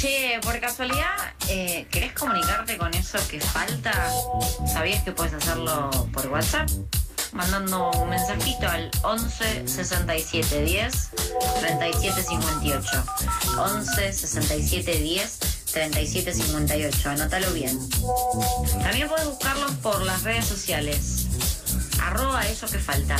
Che, por casualidad, eh, ¿querés comunicarte con eso que falta? ¿Sabías que puedes hacerlo por WhatsApp? Mandando un mensajito al 11 67 10 37 58. 11 67 10 37 58. Anótalo bien. También puedes buscarlo por las redes sociales. Arroba eso que falta.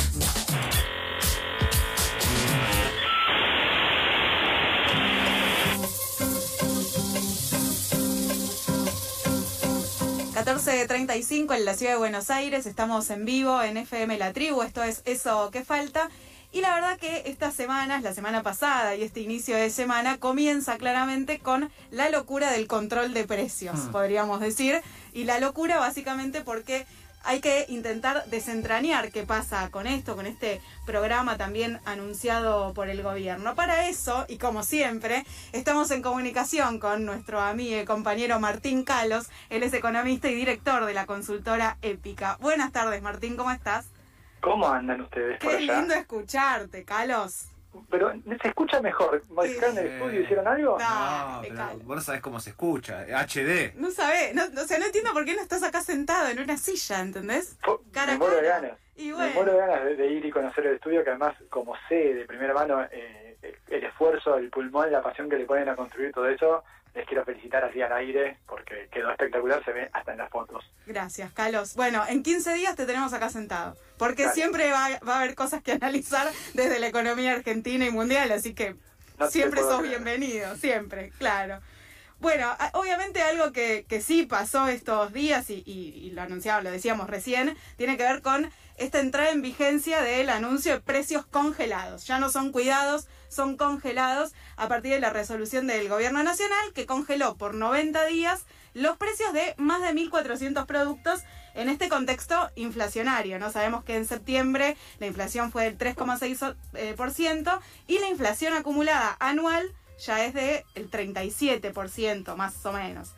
14.35 en la ciudad de Buenos Aires, estamos en vivo en FM La Tribu, esto es Eso que falta. Y la verdad que estas semanas, la semana pasada y este inicio de semana, comienza claramente con la locura del control de precios, hmm. podríamos decir. Y la locura básicamente porque hay que intentar desentrañar qué pasa con esto, con este programa también anunciado por el gobierno. Para eso, y como siempre, estamos en comunicación con nuestro amigo y compañero Martín Calos. Él es economista y director de la consultora Épica. Buenas tardes, Martín, ¿cómo estás? ¿Cómo andan ustedes? Qué lindo escucharte, Calos. Pero se escucha mejor. ¿Modificaron el estudio? ¿Hicieron algo? No, pero vos no sabés cómo se escucha. HD. No sabés. No, o sea, no entiendo por qué no estás acá sentado en una silla, ¿entendés? me muero de ganas. Me muero de ganas de, ir y conocer el estudio, que además, como sé de primera mano eh, el esfuerzo, el pulmón, la pasión que le ponen a construir todo eso, les quiero felicitar así al aire porque quedó espectacular, se ve hasta en las fotos. Gracias, Carlos. Bueno, en 15 días te tenemos acá sentado, porque siempre va, a haber cosas que analizar desde la economía argentina y mundial, así que siempre sos bienvenido, siempre, claro. Bueno, obviamente algo que, que sí pasó estos días y, y, lo anunciaba, lo decíamos recién, tiene que ver con esta entrada en vigencia del anuncio de precios congelados. Ya no son cuidados, son congelados a partir de la resolución del Gobierno Nacional que congeló por 90 días los precios de más de 1.400 productos en este contexto inflacionario. ¿no? Sabemos que en septiembre la inflación fue del 3,6% eh, y la inflación acumulada anual ya es del 37% más o menos.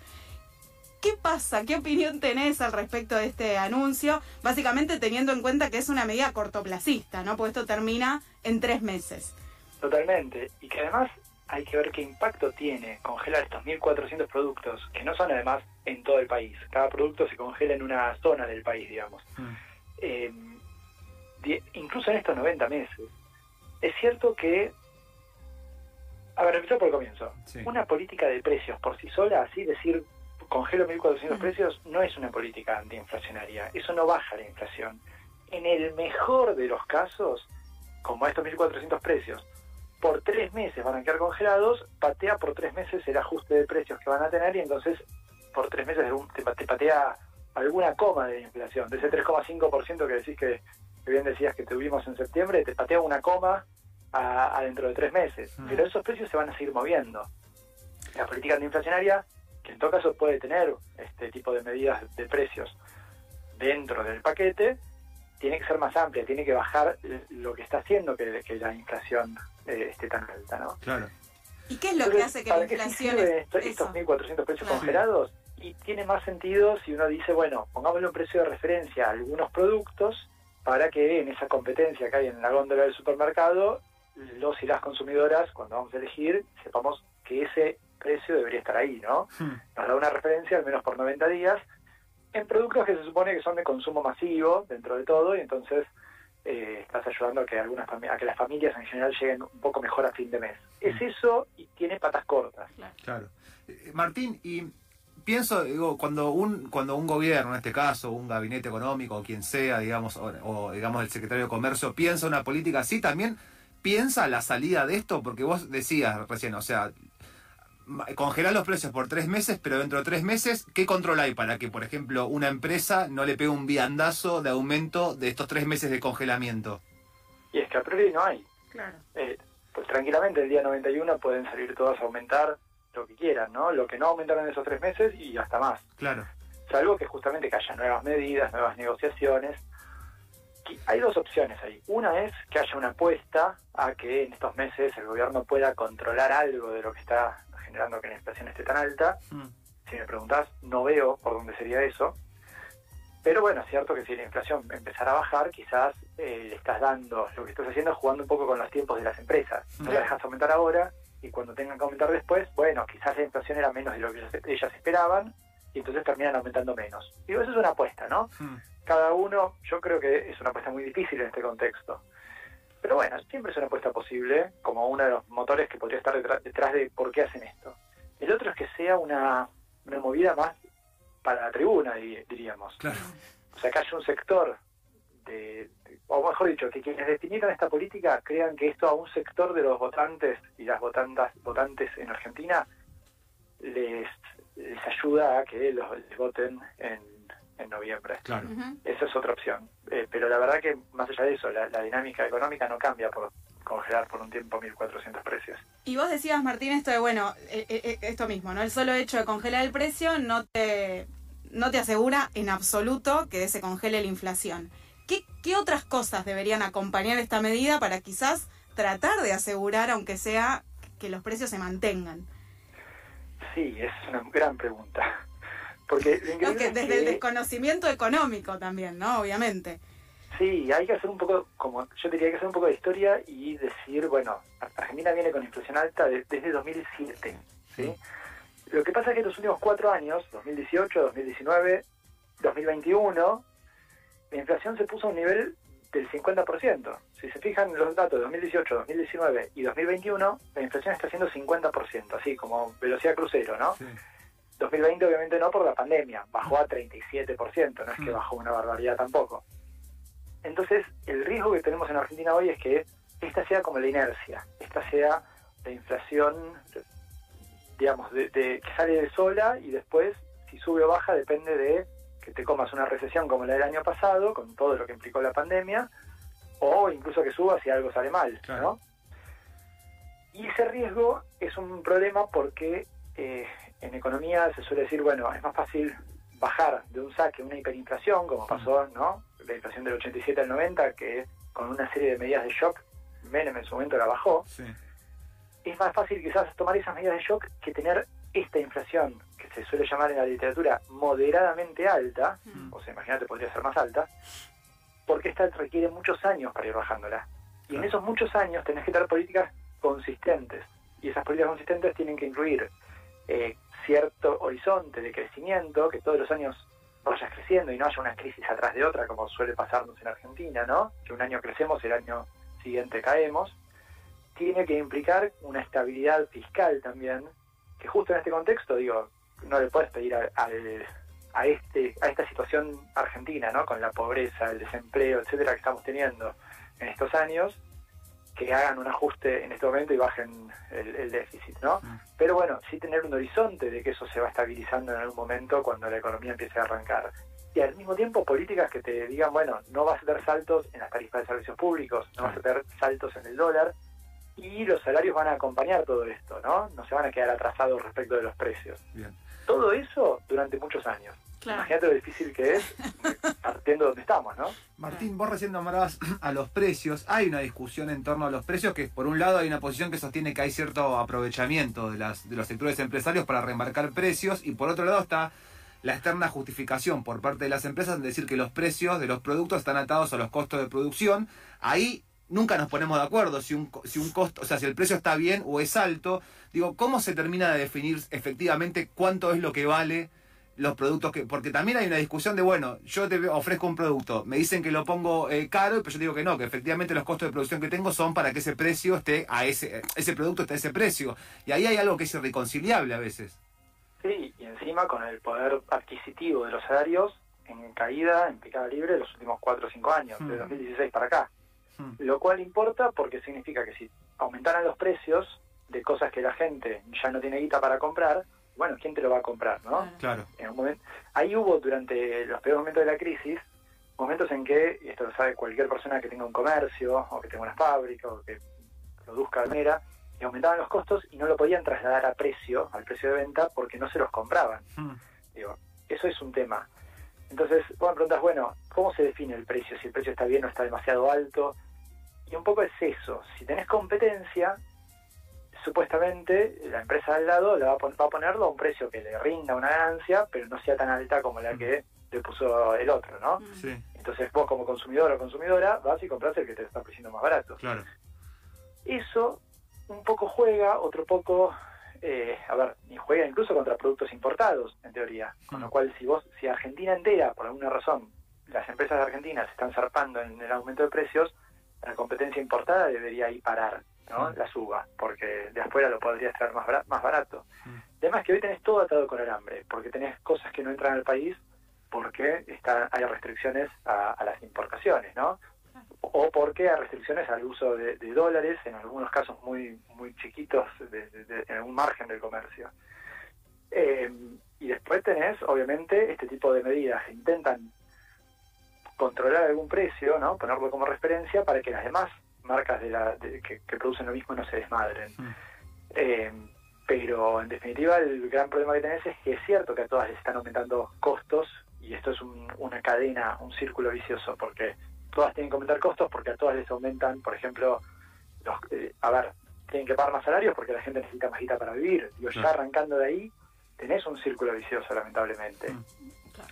¿Qué pasa? ¿Qué opinión tenés al respecto de este anuncio? Básicamente teniendo en cuenta que es una medida cortoplacista, ¿no? Porque esto termina en tres meses. Totalmente. Y que además hay que ver qué impacto tiene congelar estos 1.400 productos, que no son además en todo el país. Cada producto se congela en una zona del país, digamos. Mm. Eh, incluso en estos 90 meses. Es cierto que... A ver, empezar por el comienzo. Una política de precios por sí sola, así decir, congelo 1.400 mm. precios, no es una política antiinflacionaria. Eso no baja la inflación. En el mejor de los casos, como estos 1.400 precios, por tres meses van a quedar congelados, patea por tres meses el ajuste de precios que van a tener y entonces por tres meses te, patea alguna coma de inflación. De ese 3,5% que decís que, bien decías que tuvimos en septiembre, te patea una coma a, dentro de tres meses. Mm. Pero esos precios se van a seguir moviendo. La política antiinflacionaria, que en todo caso puede tener este tipo de medidas de precios dentro del paquete, tiene que ser más amplia, tiene que bajar lo que está haciendo que, que la inflación eh, esté tan alta, ¿no? Claro. ¿Y qué es lo que hace que la inflación... estos, estos 1.400 precios congelados? Y tiene más sentido si uno dice, bueno, pongámosle un precio de referencia a algunos productos para que en esa competencia que hay en la góndola del supermercado, los y las consumidoras, cuando vamos a elegir, sepamos que ese precio debería estar ahí, ¿no? Hmm. Nos da una referencia, al menos por 90 días, en productos que se supone que son de consumo masivo dentro de todo, y entonces eh, estás ayudando a que algunas a que las familias en general lleguen un poco mejor a fin de mes. Es mm. eso y tiene patas cortas. Claro. Eh, Martín, y pienso, digo, cuando un, cuando un gobierno, en este caso, un gabinete económico, o quien sea, digamos, o, digamos el secretario de Comercio, piensa una política así, también piensa la salida de esto, porque vos decías recién, o sea, congelar los precios por tres meses, pero dentro de tres meses, ¿qué control hay para que, por ejemplo, una empresa no le pegue un viandazo de aumento de estos tres meses de congelamiento? Y es que a priori no hay. Claro. Eh, pues tranquilamente el día 91 pueden salir todos a aumentar lo que quieran, ¿no? Lo que no aumentaron en esos tres meses y hasta más. Claro. Salvo que justamente que haya nuevas medidas, nuevas negociaciones. Hay dos opciones ahí. Una es que haya una apuesta a que en estos meses el gobierno pueda controlar algo de lo que está generando que la inflación esté tan alta. Mm. Si me preguntás, no veo por dónde sería eso. Pero bueno, es cierto que si la inflación empezara a bajar, quizás eh, le estás dando, lo que estás haciendo es jugando un poco con los tiempos de las empresas. No la dejas aumentar ahora y cuando tengan que aumentar después, bueno, quizás la inflación era menos de lo que ellas, esperaban y entonces terminan aumentando menos. Digo, eso es una apuesta, ¿no? Hmm. Cada uno, yo creo que es una apuesta muy difícil en este contexto. Pero bueno, siempre es una apuesta posible, como uno de los motores que podría estar detrás, de por qué hacen esto. El otro es que sea una, una movida más para la tribuna, diríamos. Claro. O sea, que haya un sector de, o mejor dicho, que quienes definieron esta política crean que esto a un sector de los votantes y las votantas, votantes en Argentina les, les ayuda a que los voten en, en noviembre. Claro. Esa es otra opción. Eh, pero la verdad que más allá de eso, la, dinámica económica no cambia por congelar por un tiempo 1.400 precios. Y vos decías, Martín, esto de, bueno, eh, eh, esto mismo, ¿no? El solo hecho de congelar el precio no te, no te asegura en absoluto que se congele la inflación. ¿Qué, otras cosas deberían acompañar esta medida para quizás tratar de asegurar, aunque sea, que los precios se mantengan? Sí, es una gran pregunta. Porque desde el desconocimiento económico también, ¿no? Obviamente. Sí, hay que hacer un poco, como yo diría, hay que hacer un poco de historia y decir, bueno, Argentina viene con inflación alta desde 2007, ¿sí? Lo que pasa es que en los últimos cuatro años, 2018, 2019, 2021, la inflación se puso a un nivel del 50%. Si se fijan en los datos de 2018, 2019 y 2021, la inflación está siendo 50%, así como velocidad crucero, ¿no? 2020 obviamente no por la pandemia, bajó a 37%, no es que mm. bajó una barbaridad tampoco. Entonces, el riesgo que tenemos en Argentina hoy es que esta sea como la inercia, esta sea la inflación, digamos, de, que sale de sola y después, si sube o baja, depende de que te comas una recesión como la del año pasado, con todo lo que implicó la pandemia, o incluso que suba si algo sale mal, ¿no? Y ese riesgo es un problema porque eh, en economía se suele decir, bueno, es más fácil bajar de un saque una hiperinflación, como pasó, ¿no? La inflación del 87 al 90, que con una serie de medidas de shock, Menem en su momento la bajó. Es más fácil quizás tomar esas medidas de shock que tener esta inflación, que se suele llamar en la literatura moderadamente alta, mm. o sea, imagínate, podría ser más alta, porque esta requiere muchos años para ir bajándola. Y en esos muchos años tenés que tener políticas consistentes. Y esas políticas consistentes tienen que incluir eh, cierto horizonte de crecimiento, que todos los años vayas creciendo y no haya una crisis atrás de otra, como suele pasarnos en Argentina, ¿no? Que un año crecemos y el año siguiente caemos. Tiene que implicar una estabilidad fiscal también, que justo en este contexto, digo, no le puedes pedir a, a, este, a esta situación argentina, ¿no? Con la pobreza, el desempleo, etcétera, que estamos teniendo en estos años, que hagan un ajuste en este momento y bajen el, déficit, ¿no? Mm. Pero bueno, sí tener un horizonte de que eso se va estabilizando en algún momento cuando la economía empiece a arrancar. Y al mismo tiempo políticas que te digan, bueno, no vas a tener saltos en las tarifas de servicios públicos, no vas a tener saltos en el dólar, y los salarios van a acompañar todo esto, ¿no? No se van a quedar atrasados respecto de los precios. Todo eso durante muchos años. Imagínate lo difícil que es partiendo de donde estamos, ¿no? Martín, vos recién nombrabas a los precios. Hay una discusión en torno a los precios que, por un lado, hay una posición que sostiene que hay cierto aprovechamiento de, las, de los sectores empresarios para remarcar precios y, por otro lado, está la externa justificación por parte de las empresas en decir que los precios de los productos están atados a los costos de producción. Ahí nunca nos ponemos de acuerdo si un, si un costo, o sea, si el precio está bien o es alto. Digo, ¿cómo se termina de definir efectivamente cuánto es lo que vale? Los productos que. Porque también hay una discusión de, bueno, yo te ofrezco un producto, me dicen que lo pongo eh, caro, pero yo digo que no, que efectivamente los costos de producción que tengo son para que ese precio esté a ese, ese producto esté a ese precio. Y ahí hay algo que es irreconciliable a veces. Sí, y encima con el poder adquisitivo de los salarios en caída, en picada libre, los últimos 4 o 5 años, de 2016 hmm. para acá. Hmm. Lo cual importa porque significa que si aumentaran los precios de cosas que la gente ya no tiene guita para comprar, bueno, ¿quién te lo va a comprar, no? Claro. En un momento, ahí hubo durante los peores momentos de la crisis, momentos en que, y esto lo sabe cualquier persona que tenga un comercio, o que tenga una fábrica, o que produzca manera, y aumentaban los costos y no lo podían trasladar a precio, al precio de venta, porque no se los compraban. Hmm. Digo, eso es un tema. Entonces, vos me preguntas, bueno, ¿cómo se define el precio? Si el precio está bien o está demasiado alto. Y un poco es eso. Si tenés competencia, supuestamente la empresa al lado le va a, va a ponerlo a un precio que le rinda una ganancia, pero no sea tan alta como la que le puso el otro, ¿no? Sí. Entonces vos como consumidor o consumidora vas y compras el que te está ofreciendo más barato. Claro. Eso un poco juega, otro poco, eh, a ver, y juega incluso contra productos importados, en teoría. Con lo mm. cual, si vos, si Argentina entera, por alguna razón, las empresas de Argentina se están zarpando en el aumento de precios, la competencia importada debería ahí parar, ¿no? Mm. La suba, porque de afuera lo podría traer más, más barato. Además que hoy tenés todo atado con alambre, porque tenés cosas que no entran al país porque está, hay restricciones a, las importaciones, ¿no? O porque hay restricciones al uso de, dólares, en algunos casos muy muy chiquitos, en un margen del comercio. Eh, y después tenés, obviamente, este tipo de medidas que intentan controlar algún precio, ¿no? Ponerlo como referencia para que las demás marcas de la, que, producen lo mismo no se desmadren. Mm. Eh, pero en definitiva el gran problema que tenés es que es cierto que a todas les están aumentando costos y esto es una cadena, un círculo vicioso, porque todas tienen que aumentar costos porque a todas les aumentan, por ejemplo, los, eh, a ver, tienen que pagar más salarios porque la gente necesita más guita para vivir. Digo, ya arrancando de ahí, tenés un círculo vicioso, lamentablemente. Mm.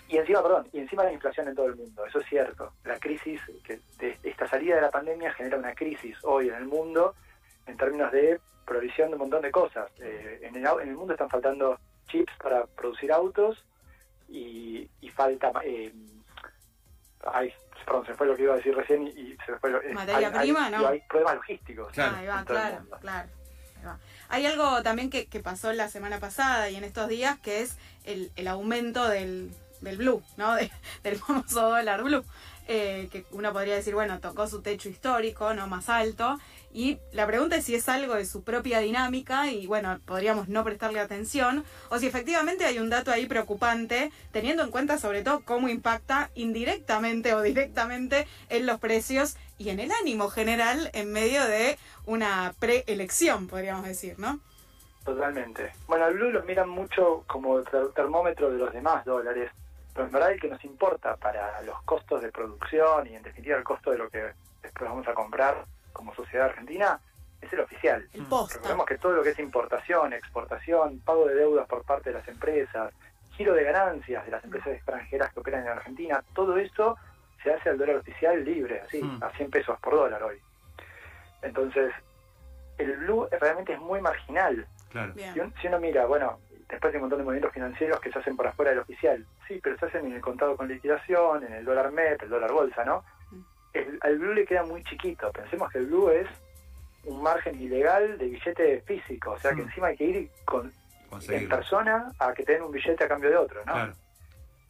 Y encima, perdón, y encima la inflación en todo el mundo, eso es cierto. La crisis, que de esta salida de la pandemia genera una crisis hoy en el mundo en términos de provisión de un montón de cosas. Eh, en, el, en el mundo están faltando chips para producir autos y, falta... Eh, ay, perdón, se fue lo que iba a decir recién y, se fue lo, eh, Materia prima, ¿no? hay problemas logísticos. Claro, claro, claro. Hay algo también que, que, pasó la semana pasada y en estos días que es el, el aumento del, del blue, ¿no? del famoso dólar blue. Eh, que uno podría decir, bueno, tocó su techo histórico, no más alto. Y la pregunta es si es algo de su propia dinámica y bueno, podríamos no prestarle atención, o si efectivamente hay un dato ahí preocupante, teniendo en cuenta sobre todo cómo impacta indirectamente o directamente en los precios y en el ánimo general en medio de una preelección, podríamos decir, ¿no? Totalmente. Bueno, al blue lo miran mucho como termómetro de los demás dólares pero en verdad el que nos importa para los costos de producción y en definitiva el costo de lo que después vamos a comprar como sociedad argentina es el oficial. Recordemos que todo lo que es importación, exportación, pago de deudas por parte de las empresas, giro de ganancias de las empresas extranjeras que operan en Argentina, todo eso se hace al dólar oficial libre, así, mm. a 100 pesos por dólar hoy. Entonces, el blue realmente es muy marginal. Claro. si, uno mira, bueno, después hay un montón de movimientos financieros que se hacen por afuera del oficial. Sí, pero se hacen en el contado con liquidación, en el dólar MEP, el dólar bolsa, ¿no? Mm. El, al blue le queda muy chiquito. Pensemos que el blue es un margen ilegal de billete físico, o sea que mm. encima hay que ir con, en persona a que te den un billete a cambio de otro, ¿no? Claro.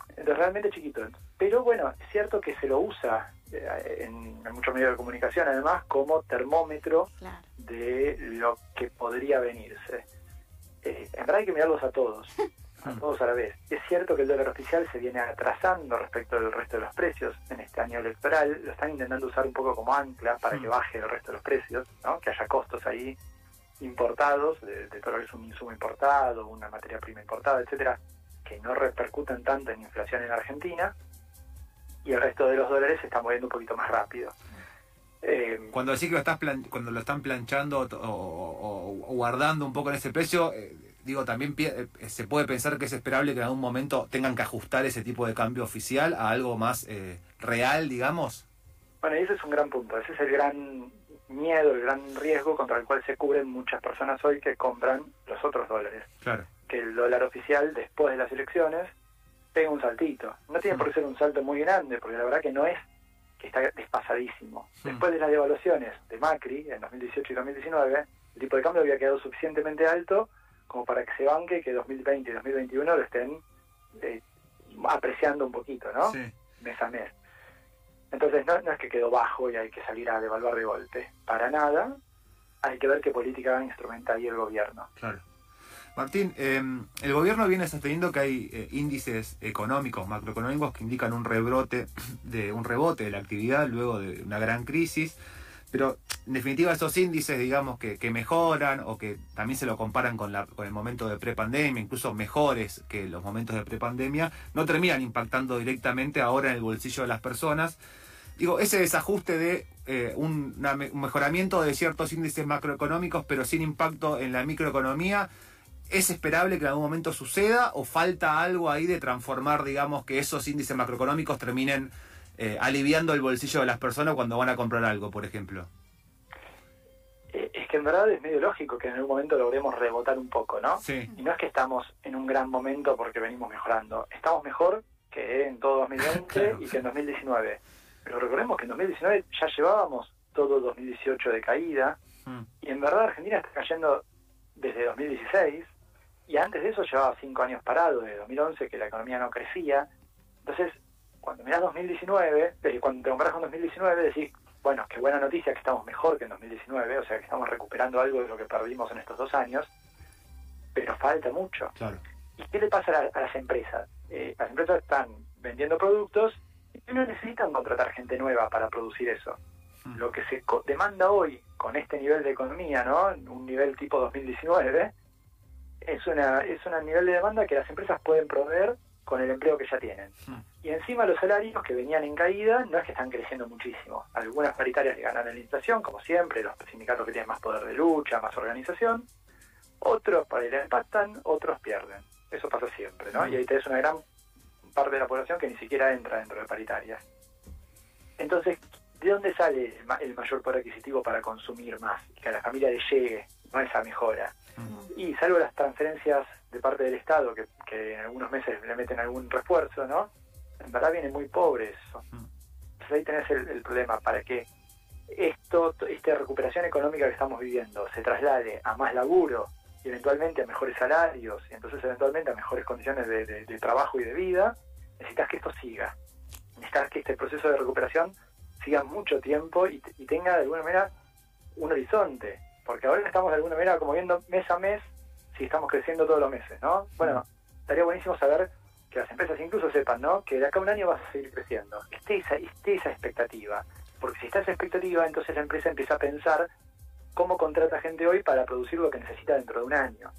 Entonces realmente chiquito. Pero bueno, es cierto que se lo usa eh, en, muchos medios de comunicación además como termómetro de lo que podría venirse eh, en verdad hay que mirarlos a todos, a todos a la vez. Es cierto que el dólar oficial se viene atrasando respecto del resto de los precios en este año electoral, lo están intentando usar un poco como ancla para que mm. baje el resto de los precios, ¿no? que haya costos ahí importados, de, todo lo que es un insumo importado, una materia prima importada, etcétera, que no repercuten tanto en inflación en Argentina, y el resto de los dólares se está moviendo un poquito más rápido. Eh, cuando decís que lo, estás cuando lo están planchando o, guardando un poco en ese precio, eh, digo, también eh, se puede pensar que es esperable que en algún momento tengan que ajustar ese tipo de cambio oficial a algo más real, digamos. Bueno, y ese es un gran punto, ese es el gran miedo, el gran riesgo contra el cual se cubren muchas personas hoy que compran los otros dólares. Claro. Que el dólar oficial, después de las elecciones, tenga un saltito. No tiene por qué ser un salto muy grande, porque la verdad que no es que está despasadísimo. Después de las devaluaciones de Macri en 2018 y 2019, el tipo de cambio había quedado suficientemente alto como para que se banque que 2020 y 2021 lo estén eh, apreciando un poquito, ¿no? Sí. Mes a mes. Entonces no, no es que quedó bajo y hay que salir a devaluar de golpe. Para nada. Hay que ver qué política instrumenta ahí el gobierno. Claro. Martín, em, el gobierno viene sosteniendo que hay eh, índices económicos, macroeconómicos, que indican un rebrote, de, un rebote de la actividad luego de una gran crisis. Pero en definitiva esos índices, digamos, que, mejoran o que también se lo comparan con, la, con el momento de prepandemia, incluso mejores que los momentos de prepandemia, no terminan impactando directamente ahora en el bolsillo de las personas. Digo, ese desajuste de eh, un mejoramiento de ciertos índices macroeconómicos, pero sin impacto en la microeconomía, ¿Es esperable que en algún momento suceda o falta algo ahí de transformar, digamos, que esos índices macroeconómicos terminen eh, aliviando el bolsillo de las personas cuando van a comprar algo, por ejemplo? Eh, es que en verdad es medio lógico que en algún momento logremos rebotar un poco, ¿no? Sí. Y no es que estamos en un gran momento porque venimos mejorando. Estamos mejor que en todo 2020 y que en 2019. Pero recordemos que en 2019 ya llevábamos todo 2018 de caída. Mm. Y en verdad Argentina está cayendo desde 2016. Y antes de eso llevaba cinco años parado, desde 2011, que la economía no crecía. Entonces, cuando mirás 2019, eh, cuando te comparas con 2019, decís, bueno, qué buena noticia que estamos mejor que en 2019, o sea que estamos recuperando algo de lo que perdimos en estos dos años, pero falta mucho. Claro. ¿Y qué le pasa a, la- a las empresas? Eh, las empresas están vendiendo productos y no necesitan contratar gente nueva para producir eso. Mm. Lo que se co- demanda hoy con este nivel de economía, ¿no? Un nivel tipo 2019, es una es un nivel de demanda que las empresas pueden proveer con el empleo que ya tienen. Mm. Y encima los salarios que venían en caída no es que están creciendo muchísimo. Algunas paritarias le ganan en la inflación, como siempre, los sindicatos que tienen más poder de lucha, más organización. Otros le empatan, otros pierden. Eso pasa siempre, ¿no? Y ahí tenés una gran parte de la población que ni siquiera entra dentro de paritarias. Entonces, ¿de dónde sale el, ma- el mayor poder adquisitivo para consumir más? Y que a la familia le llegue ¿no? esa mejora. Y salvo las transferencias de parte del Estado, que, que en algunos meses le meten algún refuerzo, ¿no? En verdad viene muy pobre eso. Mm. Entonces ahí tenés el, el problema, para que esto, esta recuperación económica que estamos viviendo se traslade a más laburo y eventualmente a mejores salarios y entonces eventualmente a mejores condiciones de, de- de trabajo y de vida, necesitas que esto siga. Necesitas que este proceso de recuperación siga mucho tiempo y, y tenga de alguna manera un horizonte. Porque ahora estamos de alguna manera como viendo mes a mes si estamos creciendo todos los meses, ¿no? Bueno, estaría buenísimo saber que las empresas incluso sepan, ¿no? Que de acá a un año vas a seguir creciendo. Esté esa, esté esa expectativa. Porque si está esa expectativa, entonces la empresa empieza a pensar cómo contrata gente hoy para producir lo que necesita dentro de un año.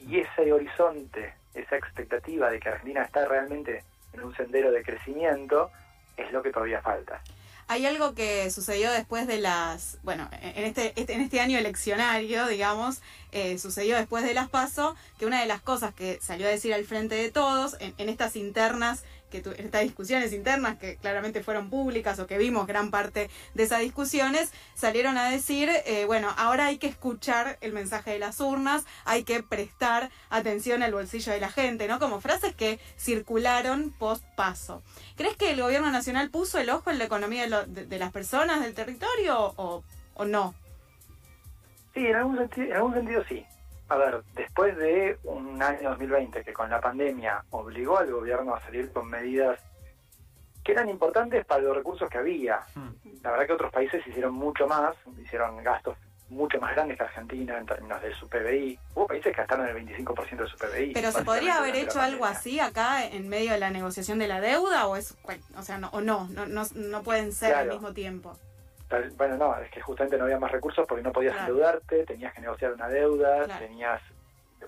Y ese horizonte, esa expectativa de que Argentina está realmente en un sendero de crecimiento, es lo que todavía falta. Hay algo que sucedió después de las, bueno, en este, este- en este año eleccionario, digamos, eh, sucedió después de las PASO, que una de las cosas que salió a decir al frente de todos, en, en estas internas, que estas discusiones internas que claramente fueron públicas o que vimos gran parte de esas discusiones, salieron a decir, eh, bueno, ahora hay que escuchar el mensaje de las urnas, hay que prestar atención al bolsillo de la gente, ¿no? Como frases que circularon post paso. ¿Crees que el gobierno nacional puso el ojo en la economía de las personas del territorio o, o no? Sí, en algún, sentido, en algún sentido sí. A ver, después de un año 2020 que con la pandemia obligó al gobierno a salir con medidas que eran importantes para los recursos que había. Mm. La verdad que otros países hicieron mucho más, hicieron gastos mucho más grandes que Argentina en términos de su PBI. Hubo países que gastaron el 25% de su PBI. Pero ¿se podría haber hecho algo así acá en medio de la negociación de la deuda o es o sea, no, o no, no, no, no pueden ser al mismo tiempo? Tal- Bueno, no, es que justamente no había más recursos porque no podías Claro. endeudarte, tenías que negociar una deuda, Claro. tenías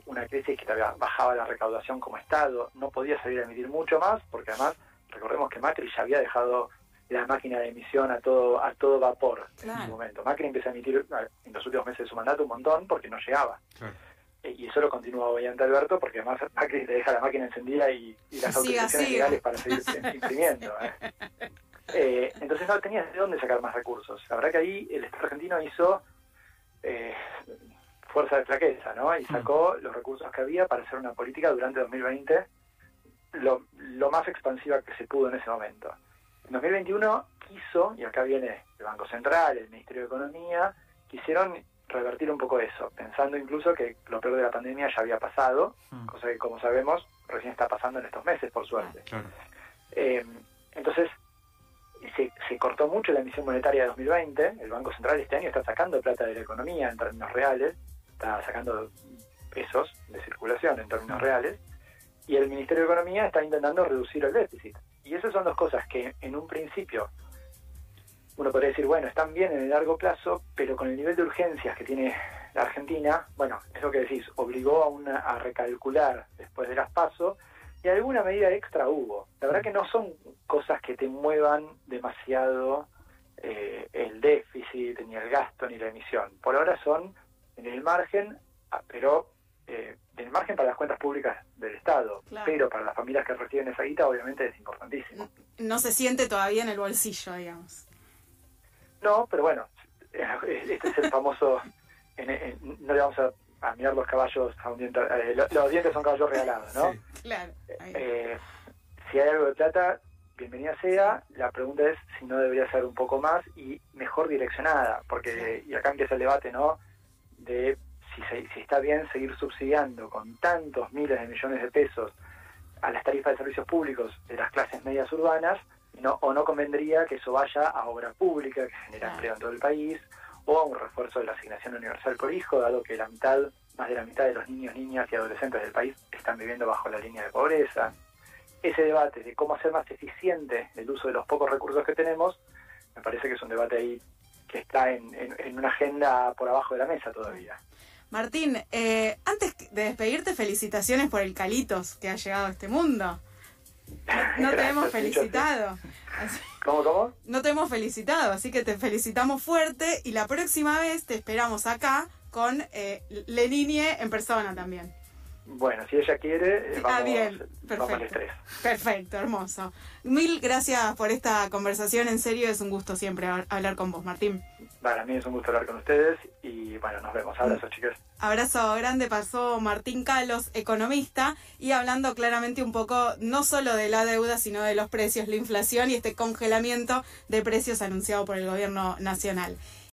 una crisis que te había- bajaba la recaudación como Estado, no podías salir a emitir mucho más porque además recordemos que Macri ya había dejado la máquina de emisión a todo a todo vapor en ese momento. Macri empieza a emitir a- en los últimos meses de su mandato un montón porque no llegaba. Claro. Eh, Y eso lo continúa obviamente Alberto porque además Macri le deja la máquina encendida y, y las autorizaciones legales para seguir imprimiendo. ¿eh? Eh, entonces no tenías de dónde sacar más recursos. La verdad que ahí el Estado argentino hizo eh, fuerza de flaqueza, ¿no? Y sacó los recursos que había para hacer una política durante 2020 lo, lo más expansiva que se pudo en ese momento. En 2021 quiso, y acá viene el Banco Central, el Ministerio de Economía, quisieron revertir un poco eso, pensando incluso que lo peor de la pandemia ya había pasado, Mm. cosa que como sabemos recién está pasando en estos meses, por suerte. Claro. Eh, entonces, se, se cortó mucho la emisión monetaria de 2020. El Banco Central este año está sacando plata de la economía en términos reales, está sacando pesos de circulación en términos reales, y el Ministerio de Economía está intentando reducir el déficit. Y esas son dos cosas que en un principio uno podría decir, bueno, están bien en el largo plazo, pero con el nivel de urgencias que tiene la Argentina, bueno, es lo que decís, obligó a, una, a recalcular después de las pasos y alguna medida extra hubo. La verdad que no son cosas que te muevan demasiado eh, el déficit, ni el gasto, ni la emisión. Por ahora son en el margen, ah, pero eh, en el margen para las cuentas públicas del Estado. Claro. Pero para las familias que reciben esa guita, obviamente es importantísimo. No se siente todavía en el bolsillo, digamos. No, pero bueno, este es el famoso no le vamos a, mirar los caballos a un diente, eh, los, dientes son caballos regalados, ¿no? claro. Eh, si hay algo de plata, bienvenida sea. La pregunta es si no debería ser un poco más y mejor direccionada, porque y acá empieza el debate, ¿no? De si, si está bien seguir subsidiando con tantos miles de millones de pesos a las tarifas de servicios públicos de las clases medias urbanas, no, o no convendría que eso vaya a obra pública que genera empleo en todo el país, a un refuerzo de la asignación universal por hijo, dado que la mitad, más de la mitad de los niños, niñas y adolescentes del país están viviendo bajo la línea de pobreza. Ese debate de cómo hacer más eficiente el uso de los pocos recursos que tenemos, me parece que es un debate ahí que está en, en, una agenda por abajo de la mesa todavía. Martín, eh, antes de despedirte, felicitaciones por el Calitos que ha llegado a este mundo. No, te hemos felicitado. ¿Cómo, cómo? No te hemos felicitado, así que te felicitamos fuerte y la próxima vez te esperamos acá con eh, Leninie en persona también. Bueno, si ella quiere, eh, ah, bien. Perfecto. Perfecto, hermoso. Mil gracias por esta conversación, en serio es un gusto siempre hablar con vos, Martín. Para mí es un gusto hablar con ustedes y bueno, nos vemos. Abrazo, mm. chicas. Abrazo grande pasó Martín Calos, economista, y hablando claramente un poco no solo de la deuda, sino de los precios, la inflación y este congelamiento de precios anunciado por el gobierno nacional.